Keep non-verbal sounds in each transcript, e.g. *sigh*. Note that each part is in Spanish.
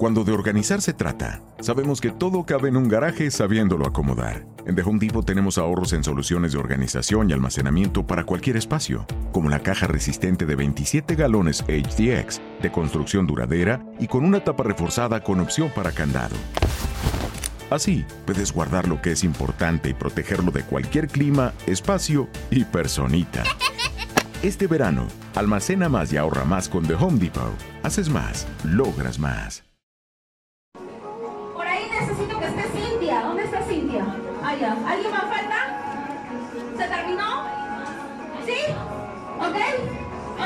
Cuando de organizar se trata, sabemos que todo cabe en un garaje sabiéndolo acomodar. En The Home Depot tenemos ahorros en soluciones de organización y almacenamiento para cualquier espacio, como la caja resistente de 27 galones HDX, de construcción duradera y con una tapa reforzada con opción para candado. Así, puedes guardar lo que es importante y protegerlo de cualquier clima, espacio y personita. Este verano, almacena más y ahorra más con The Home Depot. Haces más, logras más.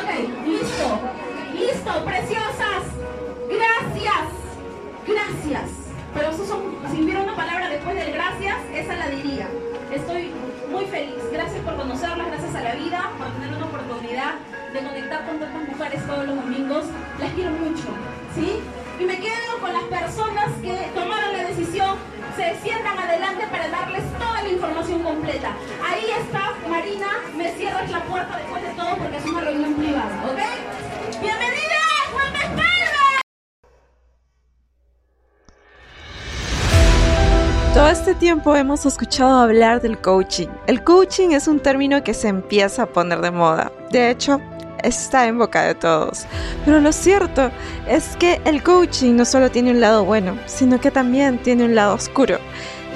Ok, listo. Listo, preciosas. Gracias. Gracias. Pero eso son, si hubiera una palabra después del gracias, esa la diría. Estoy muy feliz. Gracias por conocerlas, gracias a la vida, por tener una oportunidad de conectar con tantas mujeres todos los domingos. Las quiero mucho. ¿Sí? Y me quedo con las personas que tomaron la decisión, se sientan adelante para darles toda la información completa. Ahí está, Marina, me cierras la puerta después de todo porque es una reunión privada, ¿ok? ¡Bienvenida, Juan! Todo este tiempo hemos escuchado hablar del coaching. El coaching es un término que se empieza a poner de moda. De hecho, está en boca de todos. Pero lo cierto es que el coaching no solo tiene un lado bueno, sino que también tiene un lado oscuro.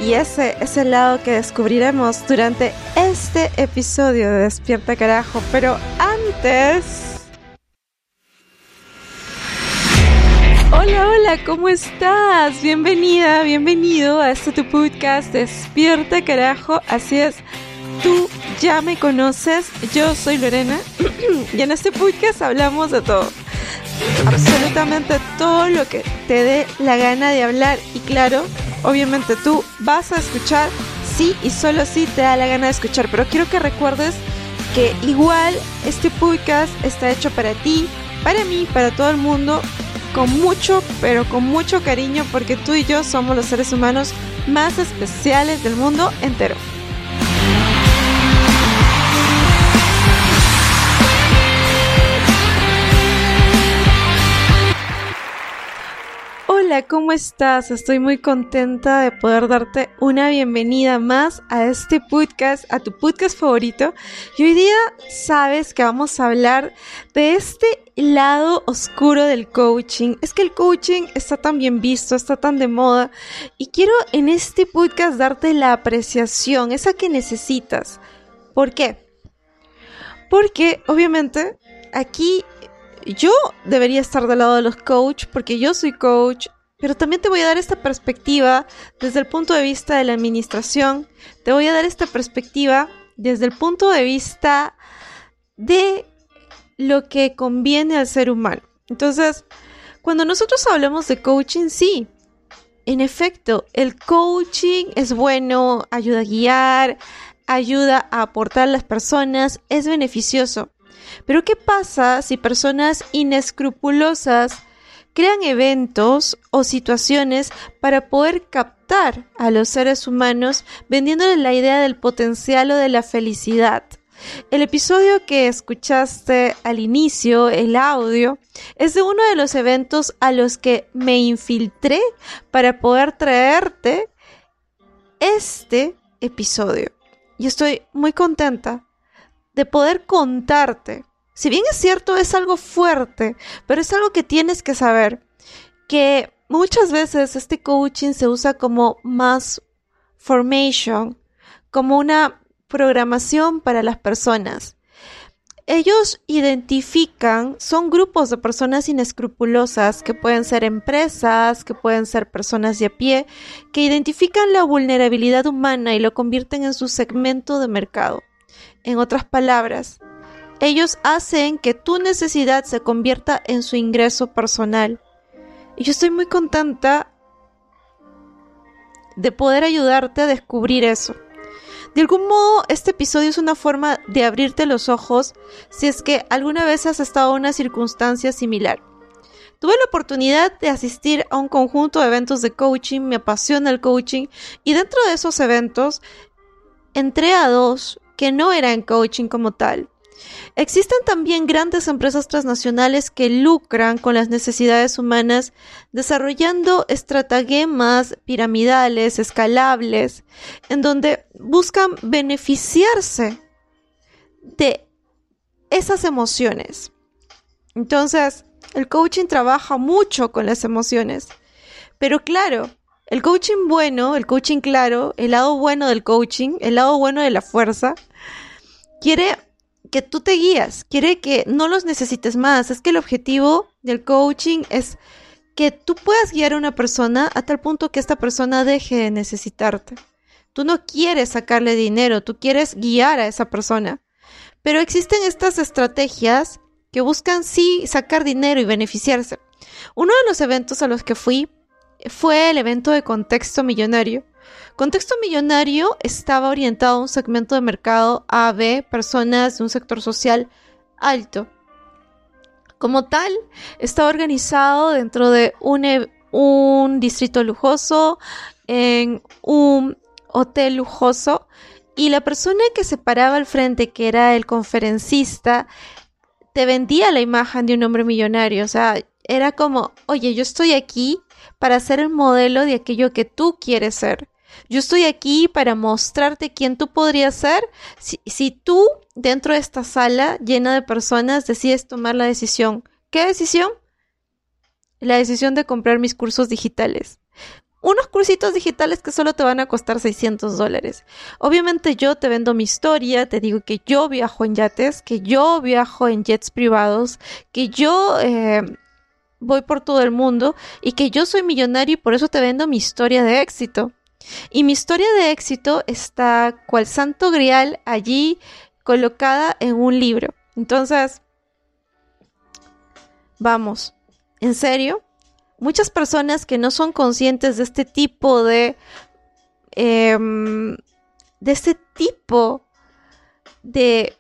Y ese es el lado que descubriremos durante este episodio de Despierta Carajo. Pero antes... Hola, hola, ¿cómo estás? Bienvenida, bienvenido a este tu podcast Despierta Carajo. Así es, tú ya me conoces, yo soy Lorena *clears throat* y en este podcast hablamos de todo. Absolutamente todo lo que te dé la gana de hablar y claro, obviamente tú vas a escuchar sí y solo si te da la gana de escuchar, pero quiero que recuerdes que igual este podcast está hecho para ti, para mí, para todo el mundo, con mucho, pero con mucho cariño, porque tú y yo somos los seres humanos más especiales del mundo entero. ¿Cómo estás? Estoy muy contenta de poder darte una bienvenida más a este podcast, a tu podcast favorito. Y hoy día sabes que vamos a hablar de este lado oscuro del coaching. Es que el coaching está tan bien visto, está tan de moda. Y quiero en este podcast darte la apreciación, esa que necesitas. ¿Por qué? Porque obviamente aquí yo debería estar del lado de los coach porque yo soy coach, pero también te voy a dar esta perspectiva desde el punto de vista de la administración, te voy a dar esta perspectiva desde el punto de vista de lo que conviene al ser humano. Entonces, cuando nosotros hablamos de coaching, sí, en efecto, el coaching es bueno, ayuda a guiar, ayuda a aportar a las personas, es beneficioso. Pero ¿qué pasa si personas inescrupulosas crean eventos o situaciones para poder captar a los seres humanos vendiéndoles la idea del potencial o de la felicidad. El episodio que escuchaste al inicio, el audio, es de uno de los eventos a los que me infiltré para poder traerte este episodio. Y estoy muy contenta de poder contarte si bien es cierto, es algo fuerte, pero es algo que tienes que saber, que muchas veces este coaching se usa como más formation, como una programación para las personas. Ellos identifican, son grupos de personas inescrupulosas, que pueden ser empresas, que pueden ser personas de a pie, que identifican la vulnerabilidad humana y lo convierten en su segmento de mercado. En otras palabras, ellos hacen que tu necesidad se convierta en su ingreso personal. Y yo estoy muy contenta de poder ayudarte a descubrir eso. De algún modo, este episodio es una forma de abrirte los ojos si es que alguna vez has estado en una circunstancia similar. Tuve la oportunidad de asistir a un conjunto de eventos de coaching, me apasiona el coaching y dentro de esos eventos entré a dos que no eran coaching como tal, Existen también grandes empresas transnacionales que lucran con las necesidades humanas desarrollando estratagemas piramidales, escalables, en donde buscan beneficiarse de esas emociones. Entonces, el coaching trabaja mucho con las emociones. Pero claro, el coaching bueno, el coaching claro, el lado bueno del coaching, el lado bueno de la fuerza, quiere que tú te guías, quiere que no los necesites más. Es que el objetivo del coaching es que tú puedas guiar a una persona a tal punto que esta persona deje de necesitarte. Tú no quieres sacarle dinero, tú quieres guiar a esa persona. Pero existen estas estrategias que buscan sí sacar dinero y beneficiarse. Uno de los eventos a los que fui fue el evento de contexto millonario. Contexto Millonario estaba orientado a un segmento de mercado A, B, personas de un sector social alto. Como tal, estaba organizado dentro de un, e, un distrito lujoso, en un hotel lujoso, y la persona que se paraba al frente, que era el conferencista, te vendía la imagen de un hombre millonario. O sea, era como, oye, yo estoy aquí para ser el modelo de aquello que tú quieres ser. Yo estoy aquí para mostrarte quién tú podrías ser si, tú dentro de esta sala llena de personas decides tomar la decisión. ¿Qué decisión? La decisión de comprar mis cursos digitales. Unos cursitos digitales que solo te van a costar 600 dólares. Obviamente yo te vendo mi historia, te digo que yo viajo en yates, que yo viajo en jets privados, que yo eh, voy por todo el mundo y que yo soy millonario y por eso te vendo mi historia de éxito. Y mi historia de éxito está cual santo grial allí colocada en un libro. Entonces, vamos, en serio, muchas personas que no son conscientes de este tipo de... Em, de este tipo de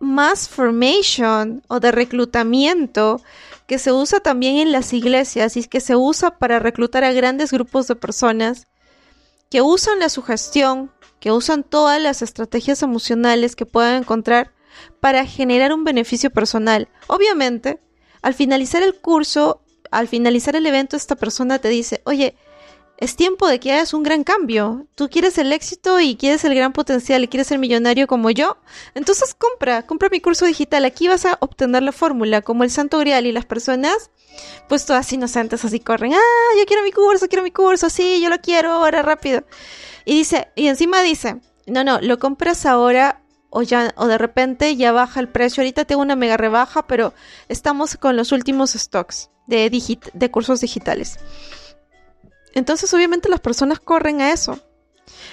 mass formation o de reclutamiento que se usa también en las iglesias y que se usa para reclutar a grandes grupos de personas que usan la sugestión, que usan todas las estrategias emocionales que puedan encontrar para generar un beneficio personal. Obviamente, al finalizar el curso, al finalizar el evento, esta persona te dice, oye, es tiempo de que hagas un gran cambio. Tú quieres el éxito y quieres el gran potencial y quieres ser millonario como yo. Entonces compra, compra mi curso digital. Aquí vas a obtener la fórmula, como el santo grial y las personas, pues todas inocentes así corren. Ah, yo quiero mi curso, quiero mi curso, sí, yo lo quiero ahora rápido. Y dice, y encima dice, no, no, lo compras ahora o ya, o de repente ya baja el precio. Ahorita tengo una mega rebaja, pero estamos con los últimos stocks de, de cursos digitales. Entonces obviamente las personas corren a eso.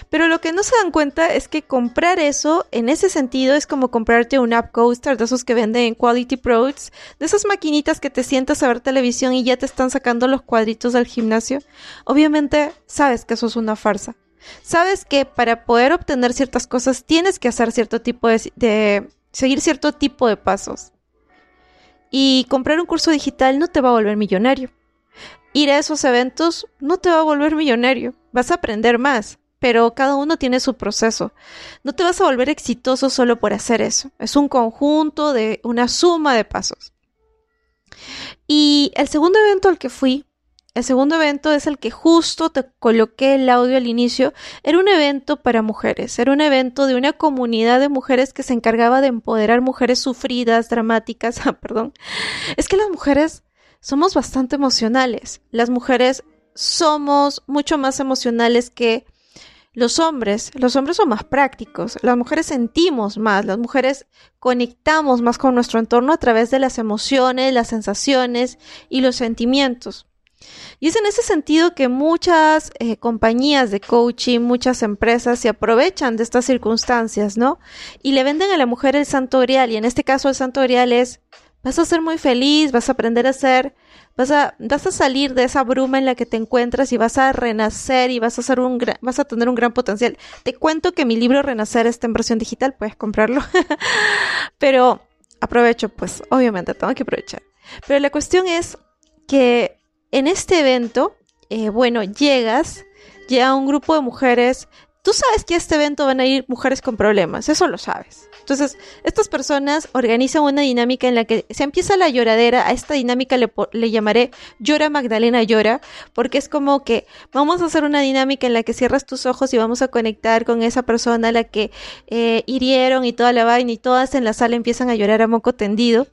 Pero lo que no se dan cuenta es que comprar eso en ese sentido es como comprarte un app coaster de esos que venden en Quality Products, de esas maquinitas que te sientas a ver televisión y ya te están sacando los cuadritos del gimnasio. Obviamente sabes que eso es una farsa. Sabes que para poder obtener ciertas cosas tienes que hacer cierto tipo de, de seguir cierto tipo de pasos. Y comprar un curso digital no te va a volver millonario ir a esos eventos no te va a volver millonario, vas a aprender más, pero cada uno tiene su proceso. No te vas a volver exitoso solo por hacer eso, es un conjunto de una suma de pasos. Y el segundo evento al que fui, el segundo evento es el que justo te coloqué el audio al inicio, era un evento para mujeres, era un evento de una comunidad de mujeres que se encargaba de empoderar mujeres sufridas, dramáticas, *laughs* ah, perdón. Es que las mujeres somos bastante emocionales. Las mujeres somos mucho más emocionales que los hombres. Los hombres son más prácticos. Las mujeres sentimos más. Las mujeres conectamos más con nuestro entorno a través de las emociones, las sensaciones y los sentimientos. Y es en ese sentido que muchas eh, compañías de coaching, muchas empresas se aprovechan de estas circunstancias, ¿no? Y le venden a la mujer el santo grial. Y en este caso el santo grial es Vas a ser muy feliz, vas a aprender a ser, vas a, vas a salir de esa bruma en la que te encuentras y vas a renacer y vas a ser un vas a tener un gran potencial. Te cuento que mi libro Renacer está en versión digital, puedes comprarlo. *laughs* Pero aprovecho, pues obviamente tengo que aprovechar. Pero la cuestión es que en este evento, eh, bueno, llegas, llega un grupo de mujeres tú sabes que a este evento van a ir mujeres con problemas, eso lo sabes. Entonces, estas personas organizan una dinámica en la que se empieza la lloradera, a esta dinámica le, le, llamaré llora Magdalena llora, porque es como que vamos a hacer una dinámica en la que cierras tus ojos y vamos a conectar con esa persona a la que eh, hirieron y toda la vaina y todas en la sala empiezan a llorar a moco tendido.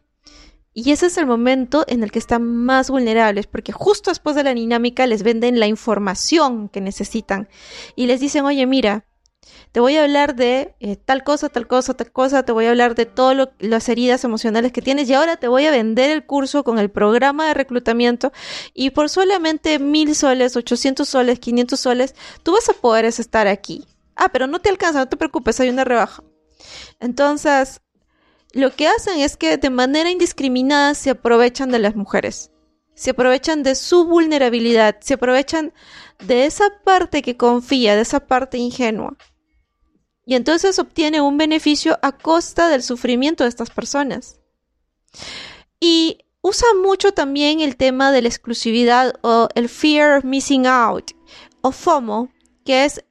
Y ese es el momento en el que están más vulnerables, porque justo después de la dinámica les venden la información que necesitan y les dicen, oye, mira, te voy a hablar de eh, tal cosa, tal cosa, tal cosa, te voy a hablar de todas las heridas emocionales que tienes y ahora te voy a vender el curso con el programa de reclutamiento y por solamente mil soles, 800 soles, 500 soles, tú vas a poder estar aquí. Ah, pero no te alcanza, no te preocupes, hay una rebaja. Entonces, lo que hacen es que de manera indiscriminada se aprovechan de las mujeres. Se aprovechan de su vulnerabilidad, se aprovechan de esa parte que confía, de esa parte ingenua y entonces obtiene un beneficio a costa del sufrimiento de estas personas. Y usa mucho también el tema de la exclusividad o el fear of missing out o FOMO, que es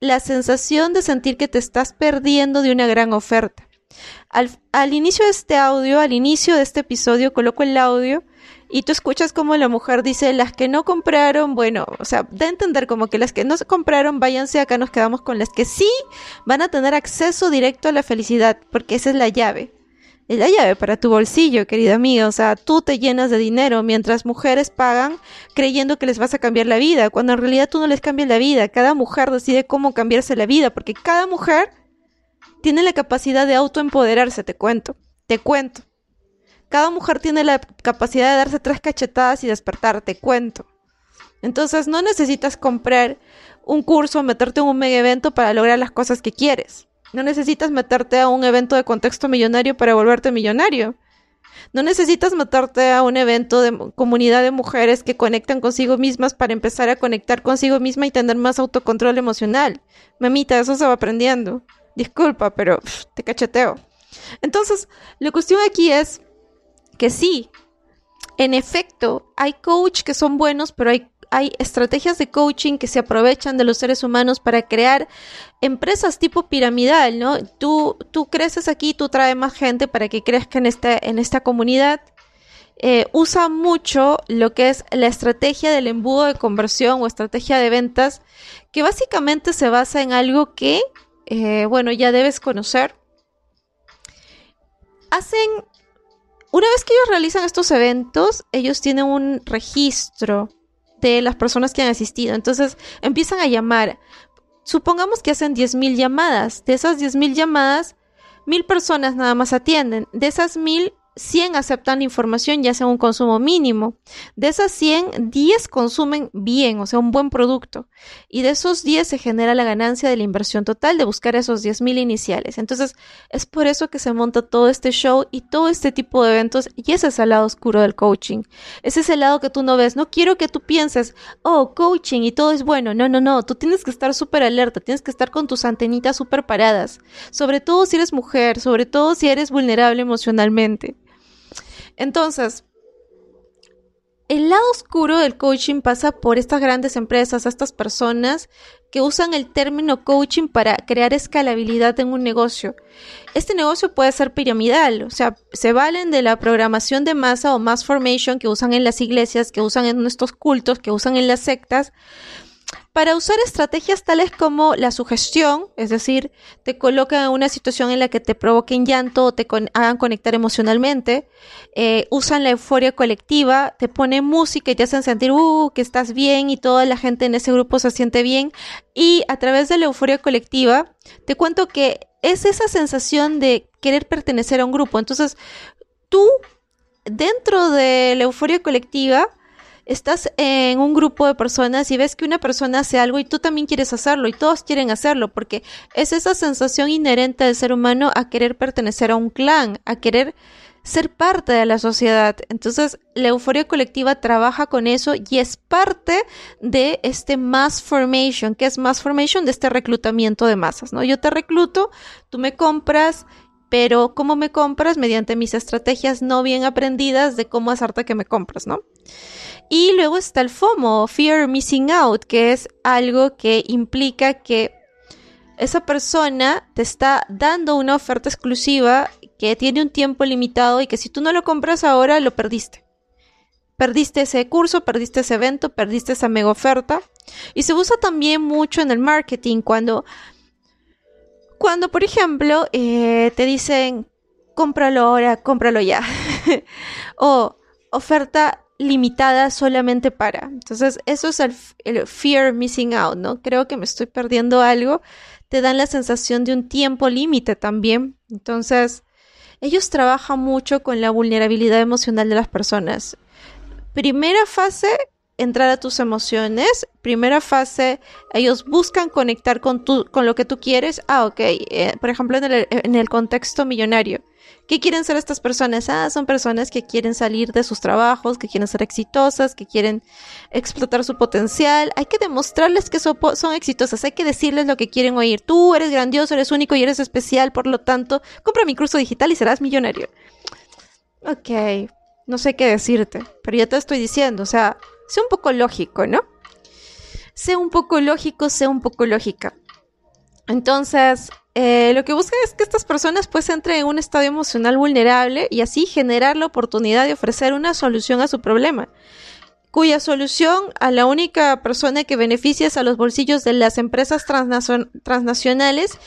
la sensación de sentir que te estás perdiendo de una gran oferta. Al, inicio de este audio, al inicio de este episodio, coloco el audio y tú escuchas como la mujer dice, las que no compraron, bueno, o sea, da a entender como que las que no se compraron, váyanse, acá nos quedamos con las que sí van a tener acceso directo a la felicidad, porque esa es la llave. Es la llave para tu bolsillo, querida amiga. O sea, tú te llenas de dinero mientras mujeres pagan creyendo que les vas a cambiar la vida, cuando en realidad tú no les cambias la vida. Cada mujer decide cómo cambiarse la vida, porque cada mujer tiene la capacidad de autoempoderarse, te cuento. Te cuento. Cada mujer tiene la capacidad de darse tres cachetadas y despertar, te cuento. Entonces no necesitas comprar un curso, meterte en un mega evento para lograr las cosas que quieres. No necesitas meterte a un evento de contexto millonario para volverte millonario. No necesitas meterte a un evento de comunidad de mujeres que conectan consigo mismas para empezar a conectar consigo misma y tener más autocontrol emocional. Mamita, eso se va aprendiendo. Disculpa, pero te cacheteo. Entonces, la cuestión aquí es que sí, en efecto, hay coach que son buenos, pero hay, hay estrategias de coaching que se aprovechan de los seres humanos para crear empresas tipo piramidal, ¿no? Tú, tú creces aquí, tú traes más gente para que crezca en, este, en esta comunidad. Eh, usa mucho lo que es la estrategia del embudo de conversión o estrategia de ventas, que básicamente se basa en algo que, eh, bueno, ya debes conocer. Hacen una vez que ellos realizan estos eventos, ellos tienen un registro de las personas que han asistido. Entonces empiezan a llamar. Supongamos que hacen 10.000 llamadas. De esas 10.000 llamadas, mil personas nada más atienden. De esas mil, 100 aceptan información ya sea un consumo mínimo. De esas 100, 10 consumen bien, o sea, un buen producto. Y de esos 10 se genera la ganancia de la inversión total de buscar esos 10 mil iniciales. Entonces, es por eso que se monta todo este show y todo este tipo de eventos. Y ese es el lado oscuro del coaching. Ese es el lado que tú no ves. No quiero que tú pienses, oh, coaching y todo es bueno. No, no, no. Tú tienes que estar súper alerta. Tienes que estar con tus antenitas súper paradas. Sobre todo si eres mujer. Sobre todo si eres vulnerable emocionalmente. Entonces, el lado oscuro del coaching pasa por estas grandes empresas, estas personas que usan el término coaching para crear escalabilidad en un negocio. Este negocio puede ser piramidal, o sea, se valen de la programación de masa o mass formation que usan en las iglesias, que usan en estos cultos, que usan en las sectas, para usar estrategias tales como la sugestión, es decir, te colocan en una situación en la que te provoquen llanto o te hagan conectar emocionalmente, eh, usan la euforia colectiva, te ponen música y te hacen sentir uh, que estás bien y toda la gente en ese grupo se siente bien y a través de la euforia colectiva te cuento que es esa sensación de querer pertenecer a un grupo. Entonces, tú dentro de la euforia colectiva estás en un grupo de personas y ves que una persona hace algo y tú también quieres hacerlo y todos quieren hacerlo porque es esa sensación inherente del ser humano a querer pertenecer a un clan, a querer ser parte de la sociedad. Entonces, la euforia colectiva trabaja con eso y es parte de este mass formation, que es mass formation de este reclutamiento de masas, ¿no? Yo te recluto, tú me compras pero ¿cómo me compras? Mediante mis estrategias no bien aprendidas de cómo hacerte que me compras, ¿no? Y luego está el FOMO, Fear Missing Out, que es algo que implica que esa persona te está dando una oferta exclusiva que tiene un tiempo limitado y que si tú no lo compras ahora, lo perdiste. Perdiste ese curso, perdiste ese evento, perdiste esa mega oferta. Y se usa también mucho en el marketing cuando, cuando por ejemplo, eh, te dicen, cómpralo ahora, cómpralo ya. *laughs* o oferta limitada solamente para. Entonces, eso es el, fear missing out, ¿no? Creo que me estoy perdiendo algo. Te dan la sensación de un tiempo límite también. Entonces, ellos trabajan mucho con la vulnerabilidad emocional de las personas. Primera fase, entrar a tus emociones. Primera fase, ellos buscan conectar con, tu, con lo que tú quieres. Ah, ok. Eh, por ejemplo, en el, en el contexto millonario. ¿Qué quieren ser estas personas? Ah, son personas que quieren salir de sus trabajos, que quieren ser exitosas, que quieren explotar su potencial. Hay que demostrarles que son, exitosas, hay que decirles lo que quieren oír. Tú eres grandioso, eres único y eres especial, por lo tanto, compra mi curso digital y serás millonario. Ok, no sé qué decirte, pero ya te estoy diciendo, o sea, sé un poco lógico, ¿no? Sé un poco lógico, sé un poco lógica. Entonces, eh, lo que busca es que estas personas pues entren en un estado emocional vulnerable y así generar la oportunidad de ofrecer una solución a su problema, cuya solución a la única persona que beneficia es a los bolsillos de las empresas transnacionales,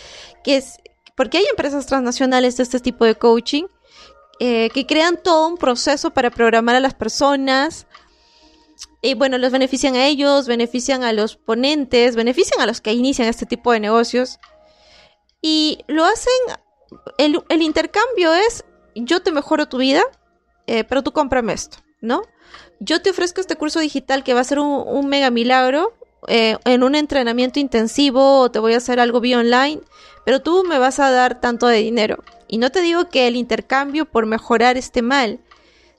que es, porque hay empresas transnacionales de este tipo de coaching, eh, que crean todo un proceso para programar a las personas, y bueno, los benefician a ellos, benefician a los ponentes, benefician a los que inician este tipo de negocios. Y lo hacen, el, intercambio es, yo te mejoro tu vida, eh, pero tú cómprame esto, ¿no? Yo te ofrezco este curso digital que va a ser un, mega milagro eh, en un entrenamiento intensivo o te voy a hacer algo vía online, pero tú me vas a dar tanto de dinero. Y no te digo que el intercambio por mejorar esté mal,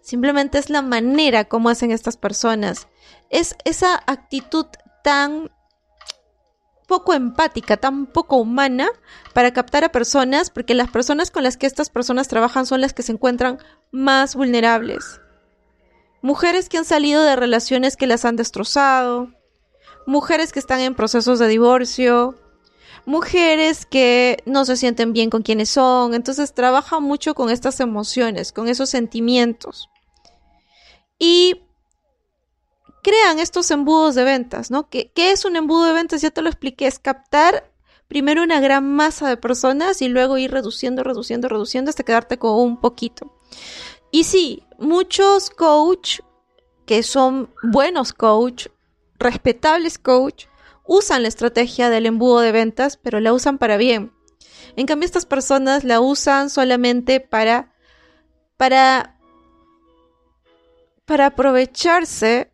simplemente es la manera como hacen estas personas. Es esa actitud tan poco empática, tan poco humana para captar a personas, porque las personas con las que estas personas trabajan son las que se encuentran más vulnerables. Mujeres que han salido de relaciones que las han destrozado, mujeres que están en procesos de divorcio, mujeres que no se sienten bien con quienes son, entonces trabaja mucho con estas emociones, con esos sentimientos. Y crean estos embudos de ventas, ¿no? ¿Qué, ¿Qué, es un embudo de ventas? Ya te lo expliqué, es captar primero una gran masa de personas y luego ir reduciendo, reduciendo, reduciendo hasta quedarte con un poquito. Y sí, muchos coach que son buenos coach, respetables coach, usan la estrategia del embudo de ventas, pero la usan para bien. En cambio, estas personas la usan solamente para, para, para aprovecharse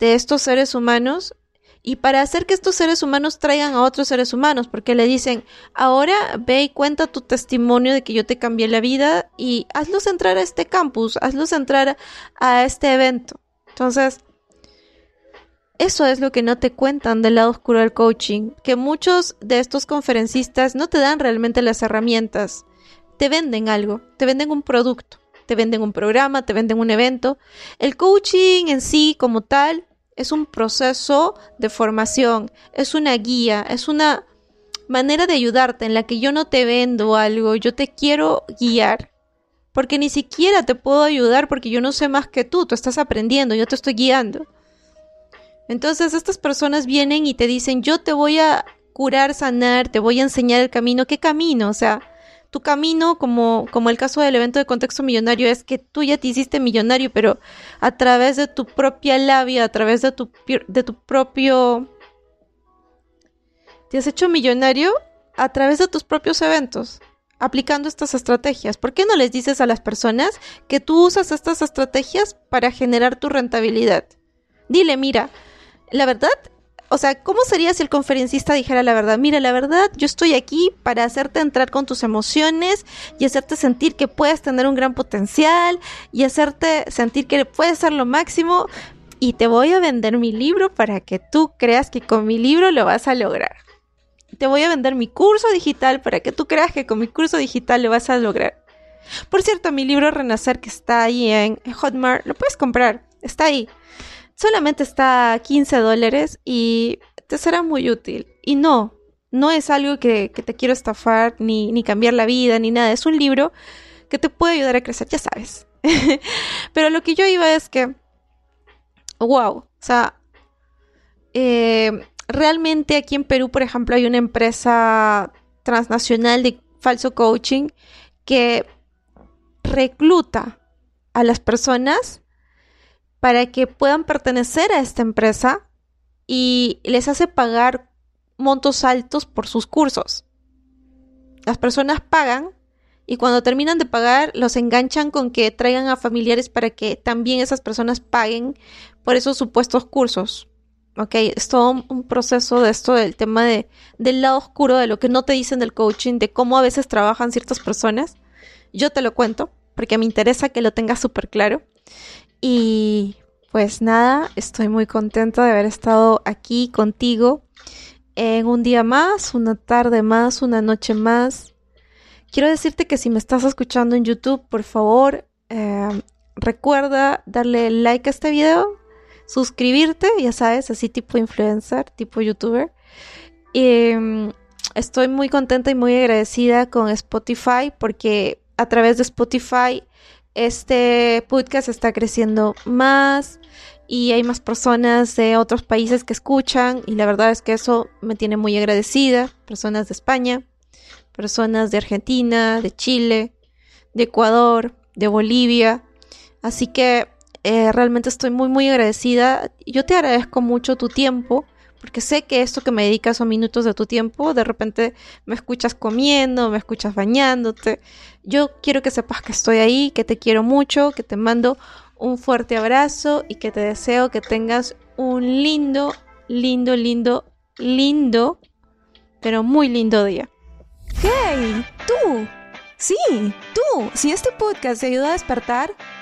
de estos seres humanos y para hacer que estos seres humanos traigan a otros seres humanos, porque le dicen, ahora ve y cuenta tu testimonio de que yo te cambié la vida y hazlos entrar a este campus, hazlos entrar a este evento. Entonces, eso es lo que no te cuentan del lado oscuro del coaching, que muchos de estos conferencistas no te dan realmente las herramientas, te venden algo, te venden un producto, te venden un programa, te venden un evento. El coaching en sí como tal es un proceso de formación, es una guía, es una manera de ayudarte en la que yo no te vendo algo, yo te quiero guiar. Porque ni siquiera te puedo ayudar porque yo no sé más que tú, tú estás aprendiendo, yo te estoy guiando. Entonces estas personas vienen y te dicen, yo te voy a curar, sanar, te voy a enseñar el camino. ¿Qué camino? O sea, tu camino, como, como el caso del evento de contexto millonario, es que tú ya te hiciste millonario, pero a través de tu propia labia, a través de tu, de tu propio... Te has hecho millonario a través de tus propios eventos, aplicando estas estrategias. ¿Por qué no les dices a las personas que tú usas estas estrategias para generar tu rentabilidad? Dile, mira, la verdad o sea, ¿cómo sería si el conferencista dijera la verdad? Mira, la verdad, yo estoy aquí para hacerte entrar con tus emociones y hacerte sentir que puedes tener un gran potencial y hacerte sentir que puedes ser lo máximo y te voy a vender mi libro para que tú creas que con mi libro lo vas a lograr. Te voy a vender mi curso digital para que tú creas que con mi curso digital lo vas a lograr. Por cierto, mi libro Renacer que está ahí en Hotmart, lo puedes comprar, está ahí solamente está a 15 dólares y te será muy útil. Y no, No es algo que, te quiero estafar, ni, ni cambiar la vida, ni nada. Es un libro que te puede ayudar a crecer, ya sabes. *laughs* Pero lo que yo iba es que, wow, o sea, eh, realmente aquí en Perú, por ejemplo, hay una empresa transnacional de falso coaching que recluta a las personas para que puedan pertenecer a esta empresa y les hace pagar montos altos por sus cursos. Las personas pagan y cuando terminan de pagar los enganchan con que traigan a familiares para que también esas personas paguen por esos supuestos cursos. Ok, es todo un proceso de esto del tema de, del lado oscuro, de lo que no te dicen del coaching, de cómo a veces trabajan ciertas personas. Yo te lo cuento porque me interesa que lo tengas súper claro. Y pues nada, estoy muy contenta de haber estado aquí contigo en un día más, una tarde más, una noche más. Quiero decirte que si me estás escuchando en YouTube, por favor, eh, recuerda darle like a este video, suscribirte, ya sabes, así tipo influencer, tipo youtuber. Mm, estoy muy contenta y muy agradecida con Spotify porque a través de Spotify este podcast está creciendo más y hay más personas de otros países que escuchan y la verdad es que eso me tiene muy agradecida. Personas de España, personas de Argentina, de Chile, de Ecuador, de Bolivia. Así que eh, realmente estoy muy muy agradecida. Yo te agradezco mucho tu tiempo porque sé que esto que me dedicas son minutos de tu tiempo, de repente me escuchas comiendo, me escuchas bañándote. Yo quiero que sepas que estoy ahí, que te quiero mucho, que te mando un fuerte abrazo y que te deseo que tengas un lindo, lindo, lindo, lindo, pero muy lindo día. ¡Hey! ¡Tú! Sí, tú. Si este podcast te ayuda a despertar,